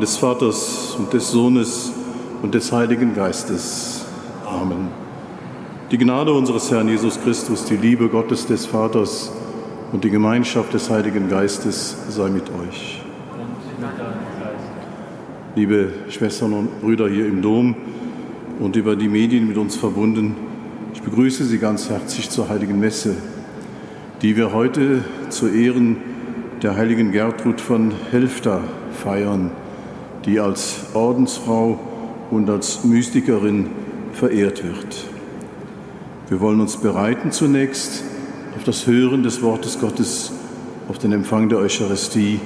des Vaters und des Sohnes und des Heiligen Geistes. Amen. Die Gnade unseres Herrn Jesus Christus, die Liebe Gottes des Vaters und die Gemeinschaft des Heiligen Geistes sei mit euch. Liebe Schwestern und Brüder hier im Dom und über die Medien mit uns verbunden, ich begrüße Sie ganz herzlich zur Heiligen Messe, die wir heute zu Ehren der heiligen Gertrud von Helfta feiern, die als Ordensfrau und als Mystikerin verehrt wird. Wir wollen uns bereiten zunächst auf das Hören des Wortes Gottes, auf den Empfang der Eucharistie,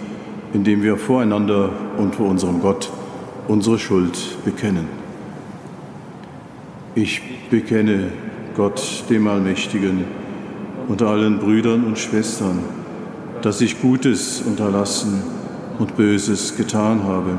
indem wir voreinander und vor unserem Gott unsere Schuld bekennen. Ich bekenne Gott, dem Allmächtigen, unter allen Brüdern und Schwestern, dass ich Gutes unterlassen und Böses getan habe.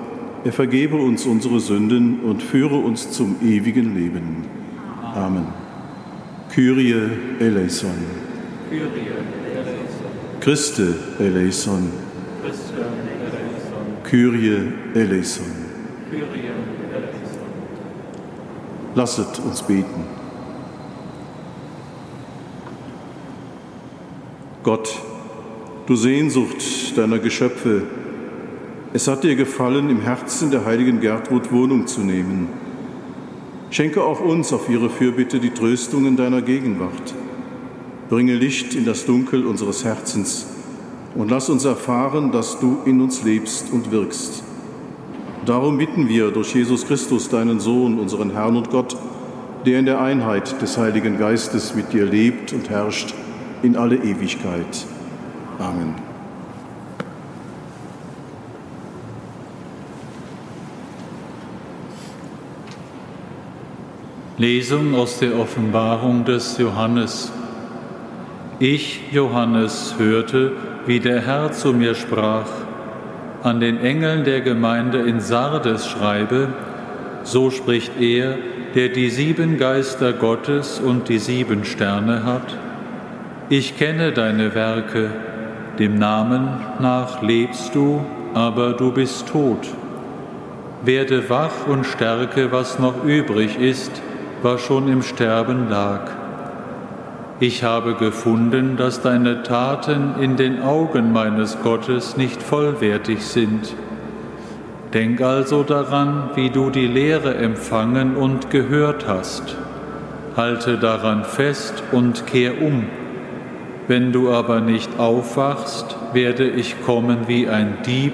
er vergebe uns unsere Sünden und führe uns zum ewigen Leben. Amen. Kyrie eleison. Christe eleison. Kyrie eleison. Lasset uns beten. Gott, du Sehnsucht deiner Geschöpfe, es hat dir gefallen, im Herzen der heiligen Gertrud Wohnung zu nehmen. Schenke auch uns auf ihre Fürbitte die Tröstungen deiner Gegenwart. Bringe Licht in das Dunkel unseres Herzens und lass uns erfahren, dass du in uns lebst und wirkst. Darum bitten wir durch Jesus Christus, deinen Sohn, unseren Herrn und Gott, der in der Einheit des Heiligen Geistes mit dir lebt und herrscht in alle Ewigkeit. Amen. Lesung aus der Offenbarung des Johannes. Ich, Johannes, hörte, wie der Herr zu mir sprach, an den Engeln der Gemeinde in Sardes schreibe, so spricht er, der die sieben Geister Gottes und die sieben Sterne hat. Ich kenne deine Werke, dem Namen nach lebst du, aber du bist tot. Werde wach und stärke, was noch übrig ist, was schon im Sterben lag. Ich habe gefunden, dass deine Taten in den Augen meines Gottes nicht vollwertig sind. Denk also daran, wie du die Lehre empfangen und gehört hast. Halte daran fest und kehr um. Wenn du aber nicht aufwachst, werde ich kommen wie ein Dieb,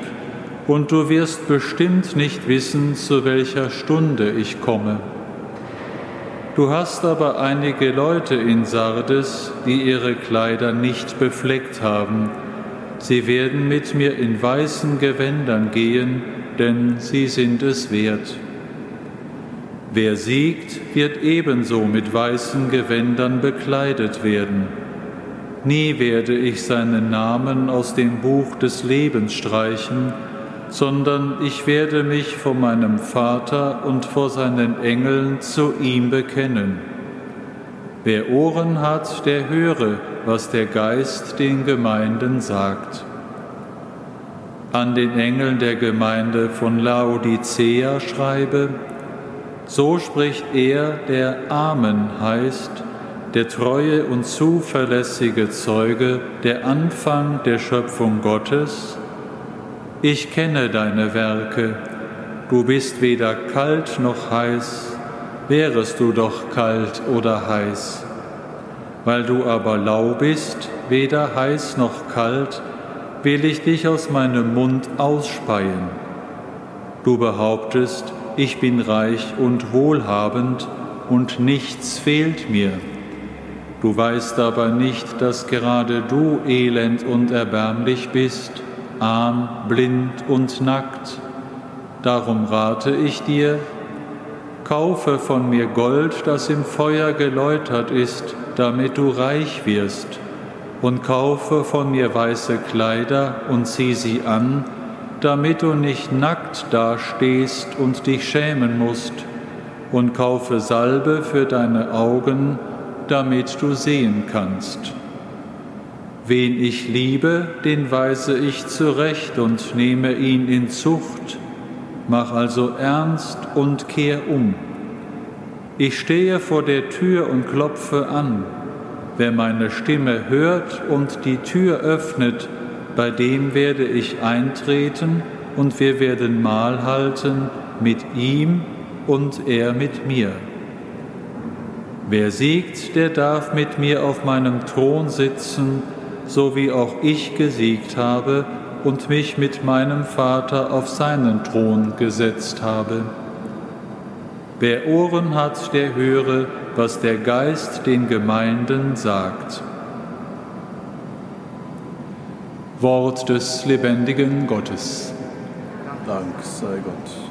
und du wirst bestimmt nicht wissen, zu welcher Stunde ich komme. Du hast aber einige Leute in Sardes, die ihre Kleider nicht befleckt haben. Sie werden mit mir in weißen Gewändern gehen, denn sie sind es wert. Wer siegt, wird ebenso mit weißen Gewändern bekleidet werden. Nie werde ich seinen Namen aus dem Buch des Lebens streichen, sondern ich werde mich vor meinem Vater und vor seinen Engeln zu ihm bekennen. Wer Ohren hat, der höre, was der Geist den Gemeinden sagt. An den Engeln der Gemeinde von Laodicea schreibe, so spricht er, der Amen heißt, der treue und zuverlässige Zeuge, der Anfang der Schöpfung Gottes, ich kenne deine Werke, du bist weder kalt noch heiß, wärest du doch kalt oder heiß. Weil du aber lau bist, weder heiß noch kalt, will ich dich aus meinem Mund ausspeien. Du behauptest, ich bin reich und wohlhabend und nichts fehlt mir. Du weißt aber nicht, dass gerade du elend und erbärmlich bist arm, blind und nackt. Darum rate ich dir, kaufe von mir Gold, das im Feuer geläutert ist, damit du reich wirst, und kaufe von mir weiße Kleider und zieh sie an, damit du nicht nackt dastehst und dich schämen musst, und kaufe Salbe für deine Augen, damit du sehen kannst. Wen ich liebe, den weise ich zurecht und nehme ihn in Zucht. Mach also ernst und kehr um. Ich stehe vor der Tür und klopfe an. Wer meine Stimme hört und die Tür öffnet, bei dem werde ich eintreten und wir werden Mahl halten mit ihm und er mit mir. Wer siegt, der darf mit mir auf meinem Thron sitzen, so wie auch ich gesiegt habe und mich mit meinem Vater auf seinen Thron gesetzt habe. Wer Ohren hat, der höre, was der Geist den Gemeinden sagt. Wort des lebendigen Gottes. Dank sei Gott.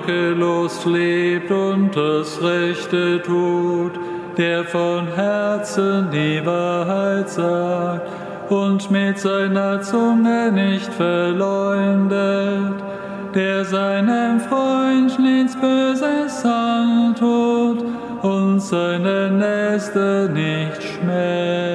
Makellos lebt und das Rechte tut, der von Herzen die Wahrheit sagt und mit seiner Zunge nicht verleumdet, der seinem Freund nichts Böses antut und seine Nächste nicht schmäht.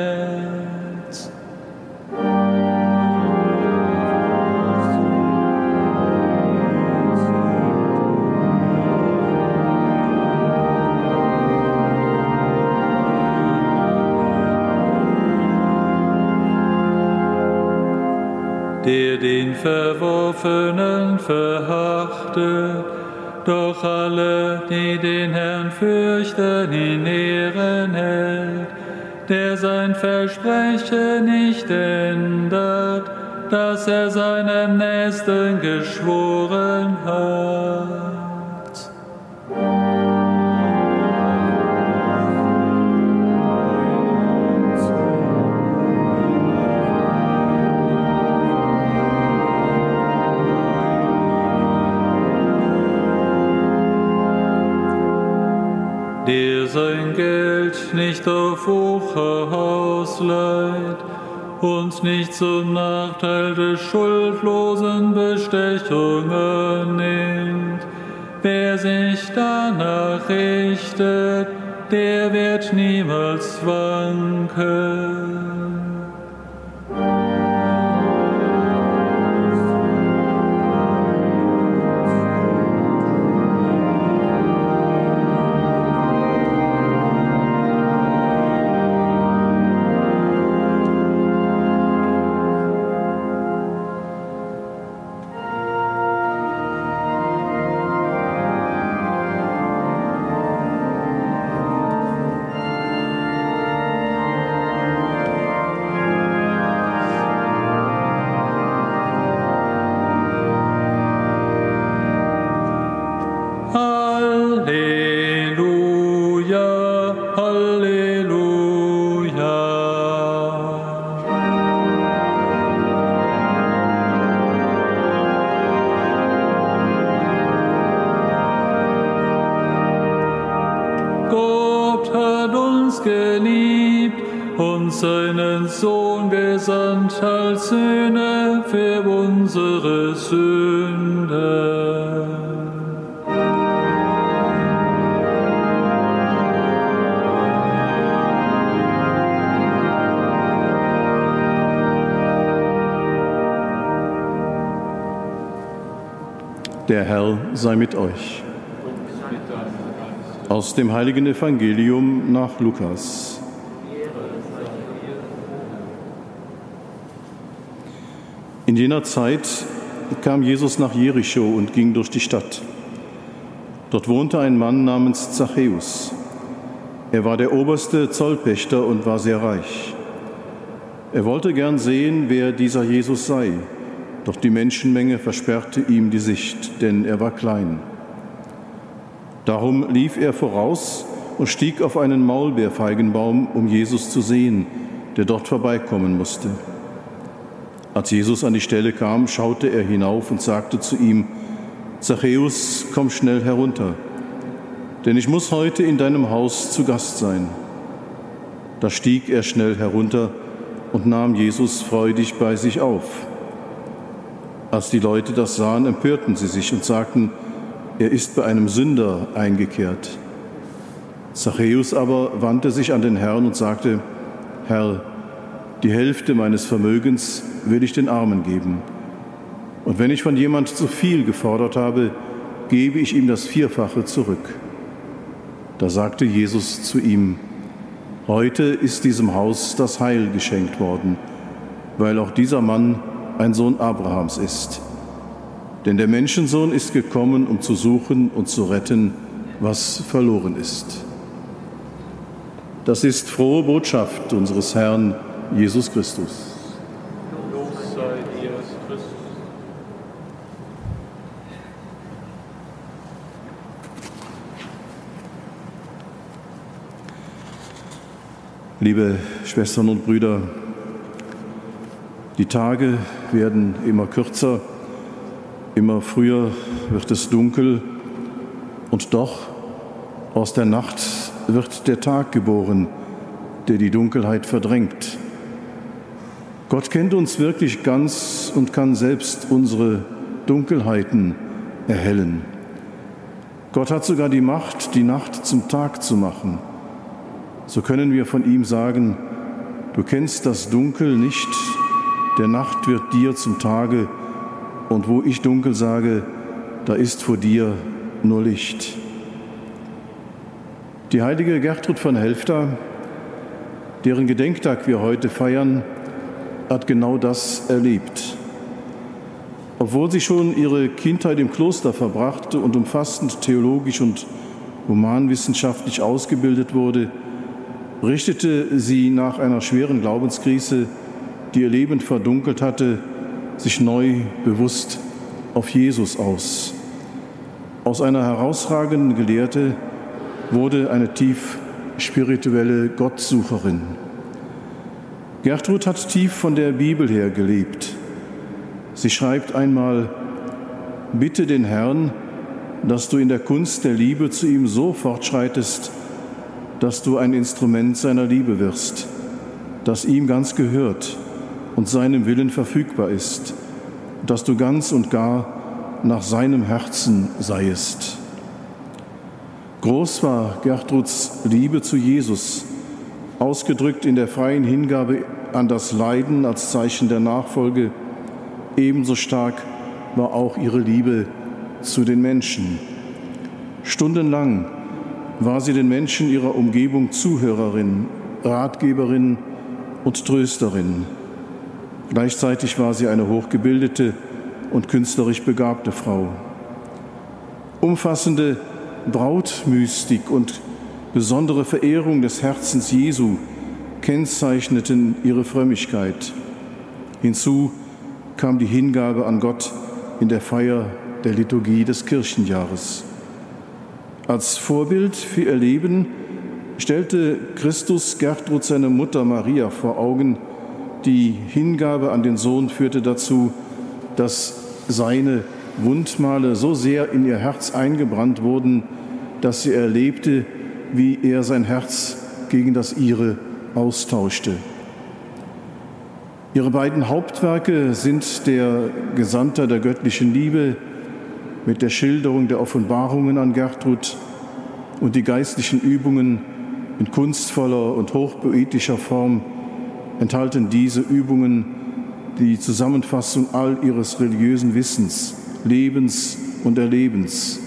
Verworfenen verachtet, doch alle, die den Herrn fürchten, in Ehren hält, der sein Versprechen nicht ändert, dass er seinem Nächsten geschworen hat. Nicht auf Wucher ausleiht und nicht zum Nachteil des schuldlosen Bestechungen nimmt. Wer sich danach richtet, der wird niemals wanken. gesandt als Söhne für unsere Sünde. Der Herr sei mit euch. Aus dem heiligen Evangelium nach Lukas. Jener Zeit kam Jesus nach Jericho und ging durch die Stadt. Dort wohnte ein Mann namens Zachäus. Er war der oberste Zollpächter und war sehr reich. Er wollte gern sehen, wer dieser Jesus sei doch die Menschenmenge versperrte ihm die Sicht, denn er war klein. Darum lief er voraus und stieg auf einen Maulbeerfeigenbaum, um Jesus zu sehen, der dort vorbeikommen musste. Als Jesus an die Stelle kam, schaute er hinauf und sagte zu ihm, Zachäus, komm schnell herunter, denn ich muss heute in deinem Haus zu Gast sein. Da stieg er schnell herunter und nahm Jesus freudig bei sich auf. Als die Leute das sahen, empörten sie sich und sagten, er ist bei einem Sünder eingekehrt. Zachäus aber wandte sich an den Herrn und sagte, Herr, die Hälfte meines Vermögens will ich den Armen geben. Und wenn ich von jemand zu viel gefordert habe, gebe ich ihm das Vierfache zurück. Da sagte Jesus zu ihm, Heute ist diesem Haus das Heil geschenkt worden, weil auch dieser Mann ein Sohn Abrahams ist. Denn der Menschensohn ist gekommen, um zu suchen und zu retten, was verloren ist. Das ist frohe Botschaft unseres Herrn Jesus Christus. Liebe Schwestern und Brüder, die Tage werden immer kürzer, immer früher wird es dunkel und doch aus der Nacht wird der Tag geboren, der die Dunkelheit verdrängt. Gott kennt uns wirklich ganz und kann selbst unsere Dunkelheiten erhellen. Gott hat sogar die Macht, die Nacht zum Tag zu machen. So können wir von ihm sagen, du kennst das Dunkel nicht, der Nacht wird dir zum Tage, und wo ich dunkel sage, da ist vor dir nur Licht. Die heilige Gertrud von Helfta, deren Gedenktag wir heute feiern, hat genau das erlebt. Obwohl sie schon ihre Kindheit im Kloster verbrachte und umfassend theologisch und humanwissenschaftlich ausgebildet wurde, richtete sie nach einer schweren Glaubenskrise die ihr Leben verdunkelt hatte, sich neu bewusst auf Jesus aus. Aus einer herausragenden Gelehrte wurde eine tief spirituelle Gottsucherin. Gertrud hat tief von der Bibel her gelebt. Sie schreibt einmal, bitte den Herrn, dass du in der Kunst der Liebe zu ihm so fortschreitest, dass du ein Instrument seiner Liebe wirst, das ihm ganz gehört und seinem Willen verfügbar ist, dass du ganz und gar nach seinem Herzen seiest. Groß war Gertruds Liebe zu Jesus, ausgedrückt in der freien Hingabe an das Leiden als Zeichen der Nachfolge. Ebenso stark war auch ihre Liebe zu den Menschen. Stundenlang war sie den Menschen ihrer Umgebung Zuhörerin, Ratgeberin und Trösterin. Gleichzeitig war sie eine hochgebildete und künstlerisch begabte Frau. Umfassende Brautmystik und besondere Verehrung des Herzens Jesu kennzeichneten ihre Frömmigkeit. Hinzu kam die Hingabe an Gott in der Feier der Liturgie des Kirchenjahres. Als Vorbild für ihr Leben stellte Christus Gertrud seine Mutter Maria vor Augen, die Hingabe an den Sohn führte dazu, dass seine Wundmale so sehr in ihr Herz eingebrannt wurden, dass sie erlebte, wie er sein Herz gegen das ihre austauschte. Ihre beiden Hauptwerke sind der Gesandter der göttlichen Liebe mit der Schilderung der Offenbarungen an Gertrud und die geistlichen Übungen in kunstvoller und hochpoetischer Form enthalten diese Übungen die Zusammenfassung all ihres religiösen Wissens, Lebens und Erlebens,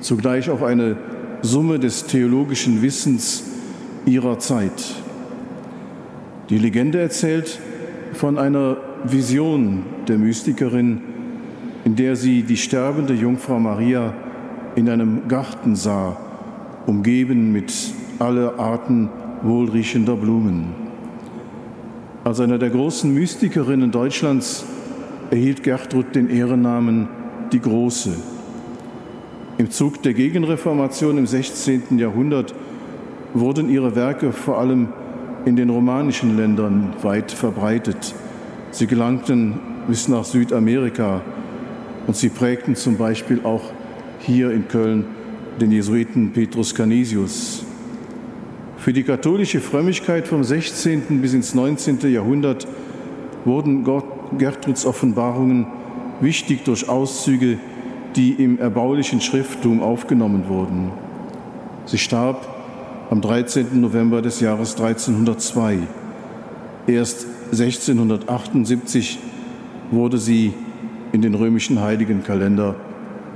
zugleich auch eine Summe des theologischen Wissens ihrer Zeit. Die Legende erzählt von einer Vision der Mystikerin, in der sie die sterbende Jungfrau Maria in einem Garten sah, umgeben mit aller Arten wohlriechender Blumen. Als einer der großen Mystikerinnen Deutschlands erhielt Gertrud den Ehrennamen die Große. Im Zug der Gegenreformation im 16. Jahrhundert wurden ihre Werke vor allem in den romanischen Ländern weit verbreitet. Sie gelangten bis nach Südamerika und sie prägten zum Beispiel auch hier in Köln den Jesuiten Petrus Canisius. Für die katholische Frömmigkeit vom 16. bis ins 19. Jahrhundert wurden Gertruds Offenbarungen wichtig durch Auszüge, die im erbaulichen Schrifttum aufgenommen wurden. Sie starb am 13. November des Jahres 1302. Erst 1678 wurde sie in den römischen Heiligenkalender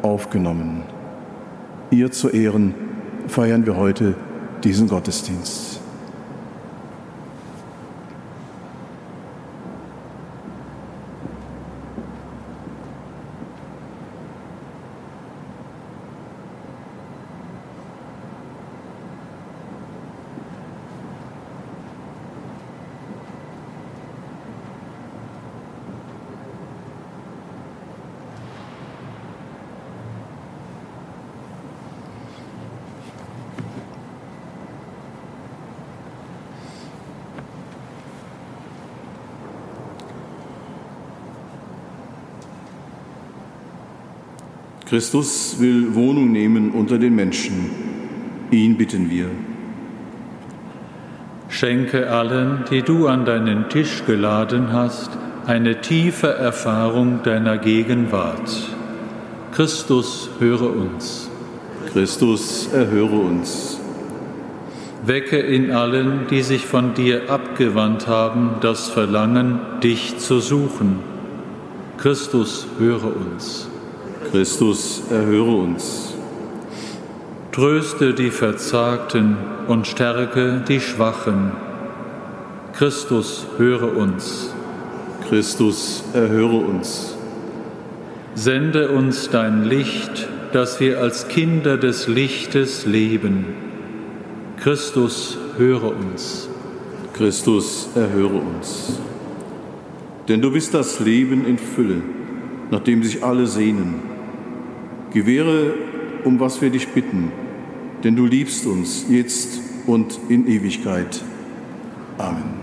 aufgenommen. Ihr zu Ehren feiern wir heute diesen Gottesdienst. Christus will Wohnung nehmen unter den Menschen. Ihn bitten wir. Schenke allen, die du an deinen Tisch geladen hast, eine tiefe Erfahrung deiner Gegenwart. Christus, höre uns. Christus, erhöre uns. Wecke in allen, die sich von dir abgewandt haben, das Verlangen, dich zu suchen. Christus, höre uns. Christus, erhöre uns. Tröste die Verzagten und stärke die Schwachen. Christus, höre uns. Christus, erhöre uns. Sende uns dein Licht, dass wir als Kinder des Lichtes leben. Christus, höre uns. Christus, erhöre uns. Denn du bist das Leben in Fülle, nach dem sich alle sehnen. Gewähre, um was wir dich bitten, denn du liebst uns jetzt und in Ewigkeit. Amen.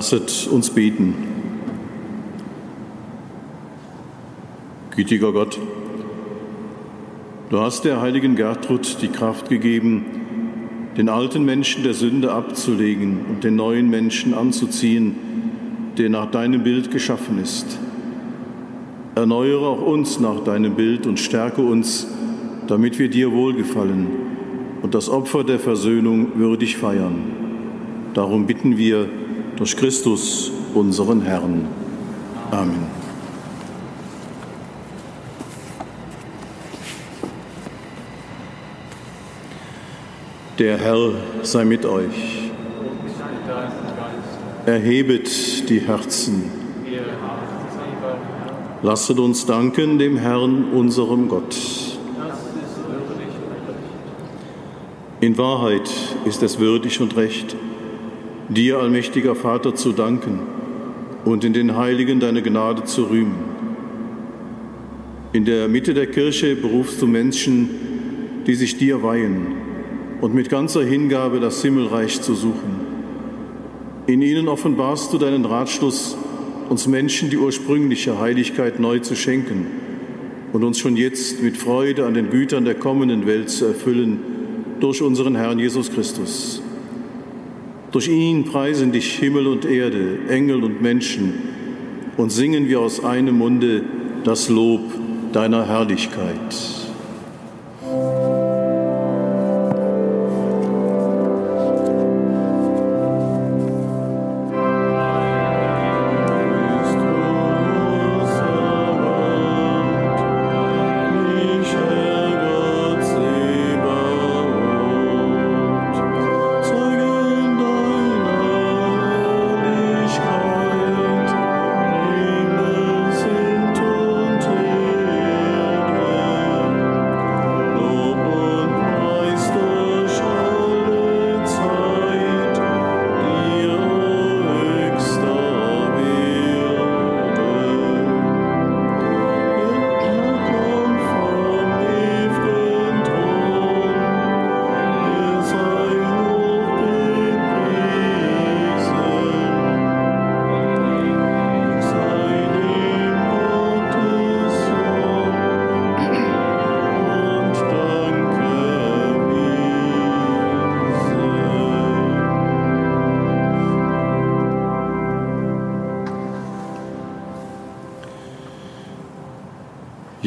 Lasset uns beten. Gütiger Gott, du hast der heiligen Gertrud die Kraft gegeben, den alten Menschen der Sünde abzulegen und den neuen Menschen anzuziehen, der nach deinem Bild geschaffen ist. Erneuere auch uns nach deinem Bild und stärke uns, damit wir dir wohlgefallen und das Opfer der Versöhnung würdig feiern. Darum bitten wir, durch Christus, unseren Herrn. Amen. Der Herr sei mit euch. Erhebet die Herzen. Lasset uns danken dem Herrn, unserem Gott. In Wahrheit ist es würdig und recht, dir, allmächtiger Vater, zu danken und in den Heiligen deine Gnade zu rühmen. In der Mitte der Kirche berufst du Menschen, die sich dir weihen und mit ganzer Hingabe das Himmelreich zu suchen. In ihnen offenbarst du deinen Ratschluss, uns Menschen die ursprüngliche Heiligkeit neu zu schenken und uns schon jetzt mit Freude an den Gütern der kommenden Welt zu erfüllen durch unseren Herrn Jesus Christus. Durch ihn preisen dich Himmel und Erde, Engel und Menschen und singen wir aus einem Munde das Lob deiner Herrlichkeit.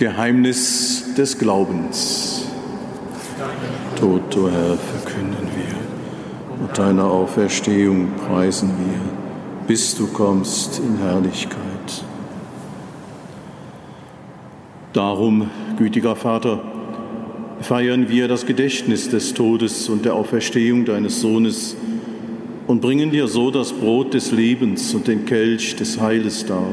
Geheimnis des Glaubens. Tod, o Herr, verkünden wir und deine Auferstehung preisen wir, bis du kommst in Herrlichkeit. Darum, gütiger Vater, feiern wir das Gedächtnis des Todes und der Auferstehung deines Sohnes und bringen dir so das Brot des Lebens und den Kelch des Heiles dar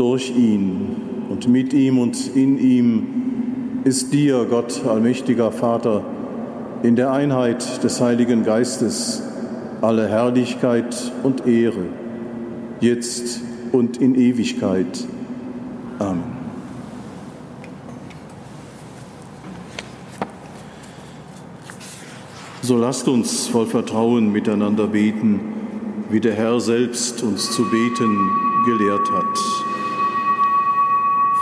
Durch ihn und mit ihm und in ihm ist dir, Gott, allmächtiger Vater, in der Einheit des Heiligen Geistes alle Herrlichkeit und Ehre, jetzt und in Ewigkeit. Amen. So lasst uns voll Vertrauen miteinander beten, wie der Herr selbst uns zu beten gelehrt hat.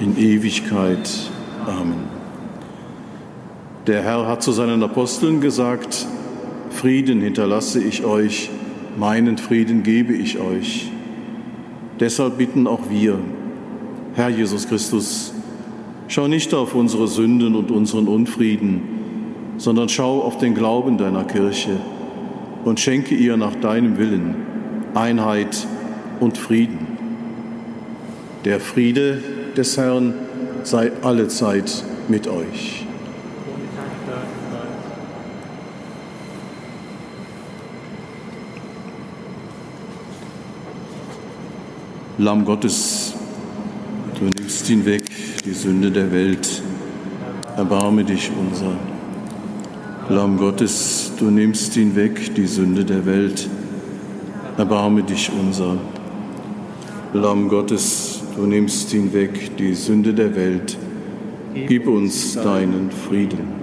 in Ewigkeit. Amen. Der Herr hat zu seinen Aposteln gesagt, Frieden hinterlasse ich euch, meinen Frieden gebe ich euch. Deshalb bitten auch wir, Herr Jesus Christus, schau nicht auf unsere Sünden und unseren Unfrieden, sondern schau auf den Glauben deiner Kirche und schenke ihr nach deinem Willen Einheit und Frieden. Der Friede des Herrn sei allezeit mit euch. Lamm Gottes, du nimmst ihn weg, die Sünde der Welt. Erbarme dich unser. Lamm Gottes, du nimmst ihn weg, die Sünde der Welt. Erbarme dich unser. Lamm Gottes, du nimmst ihn weg, die Sünde der Welt. Gib uns deinen Frieden.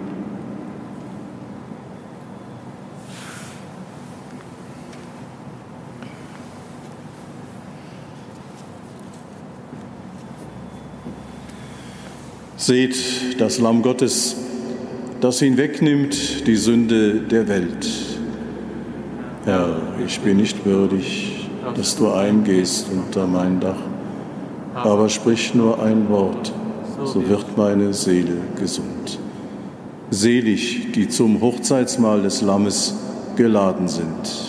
Seht das Lamm Gottes, das hinwegnimmt die Sünde der Welt. Herr, ich bin nicht würdig, dass du eingehst unter mein Dach, aber sprich nur ein Wort, so wird meine Seele gesund. Selig, die zum Hochzeitsmahl des Lammes geladen sind.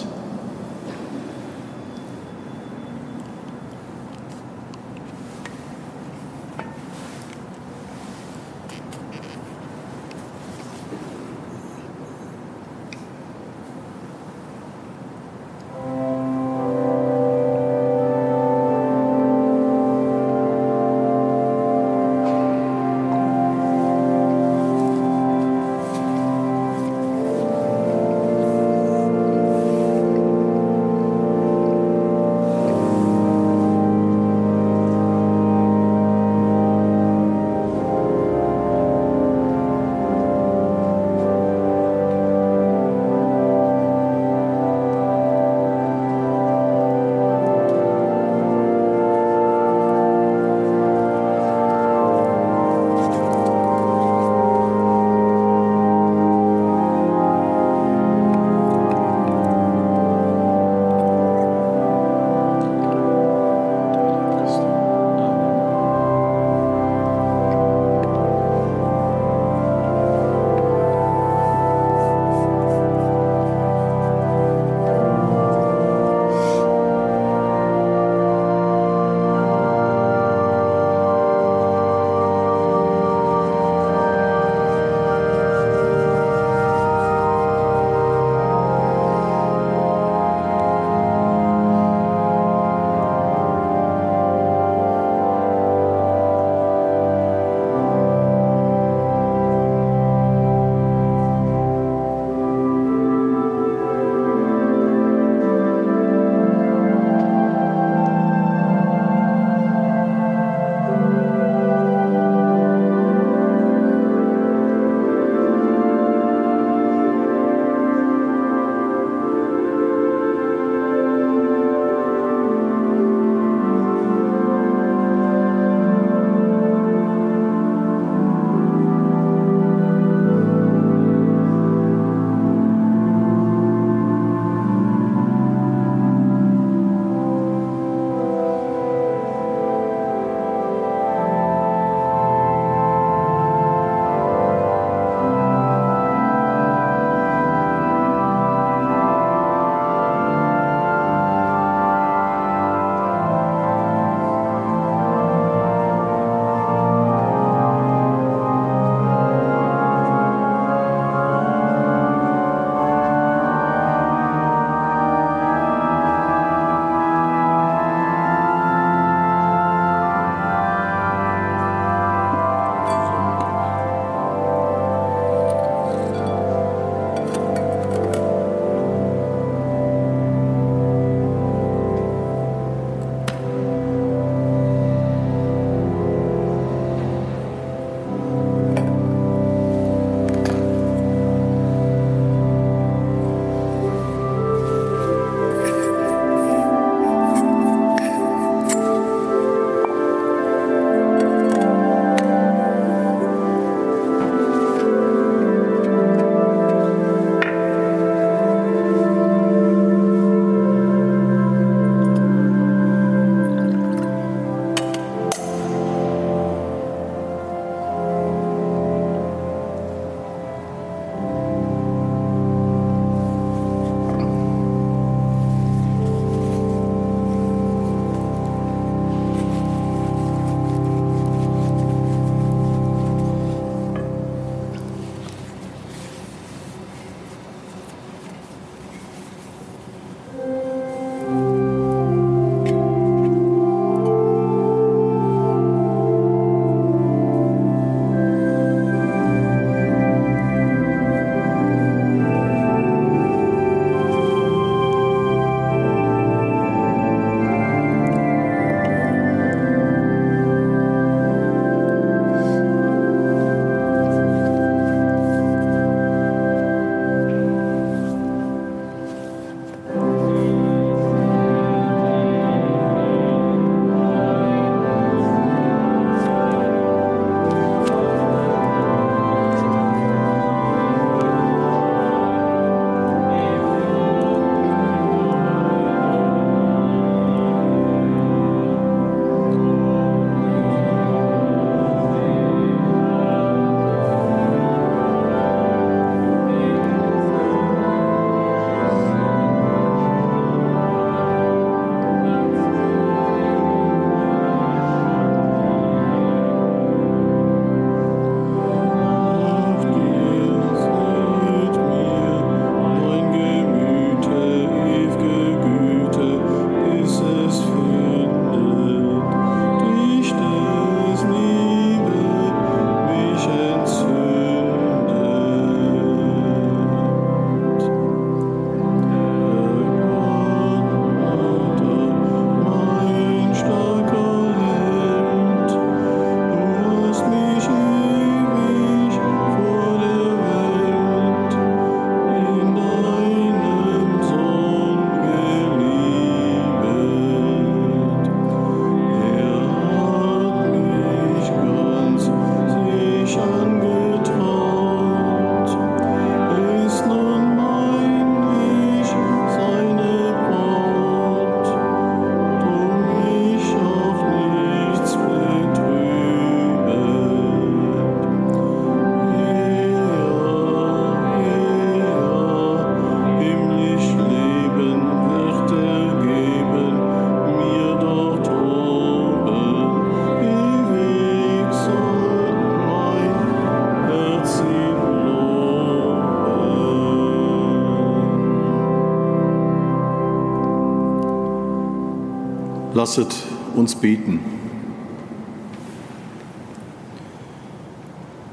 Lasset uns beten.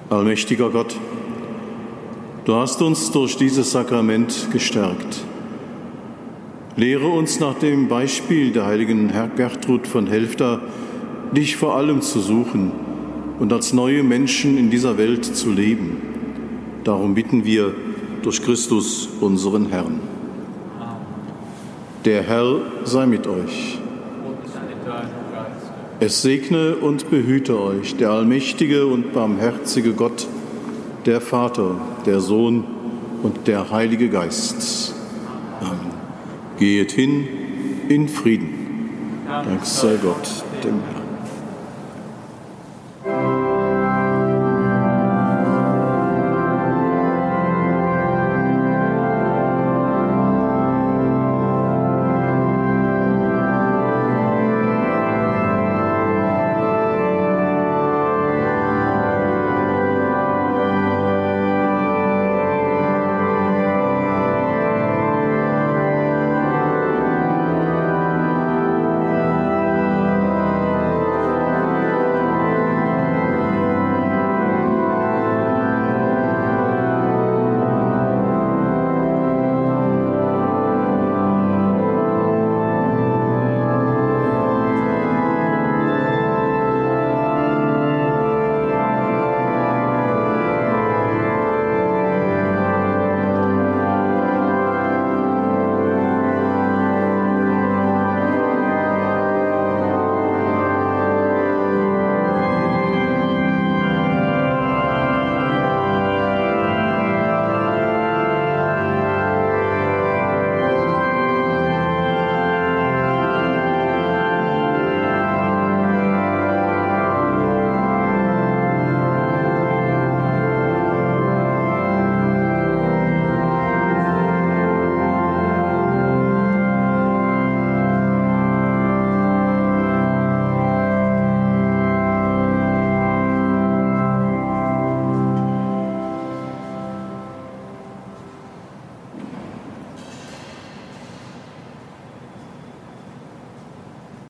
Allmächtiger Gott, du hast uns durch dieses Sakrament gestärkt. Lehre uns nach dem Beispiel der heiligen Gertrud von Helfta, dich vor allem zu suchen und als neue Menschen in dieser Welt zu leben. Darum bitten wir durch Christus, unseren Herrn. Der Herr sei mit euch. Es segne und behüte euch der allmächtige und barmherzige Gott, der Vater, der Sohn und der Heilige Geist. Amen. Gehet hin in Frieden. Dank sei Gott, dem Herrn.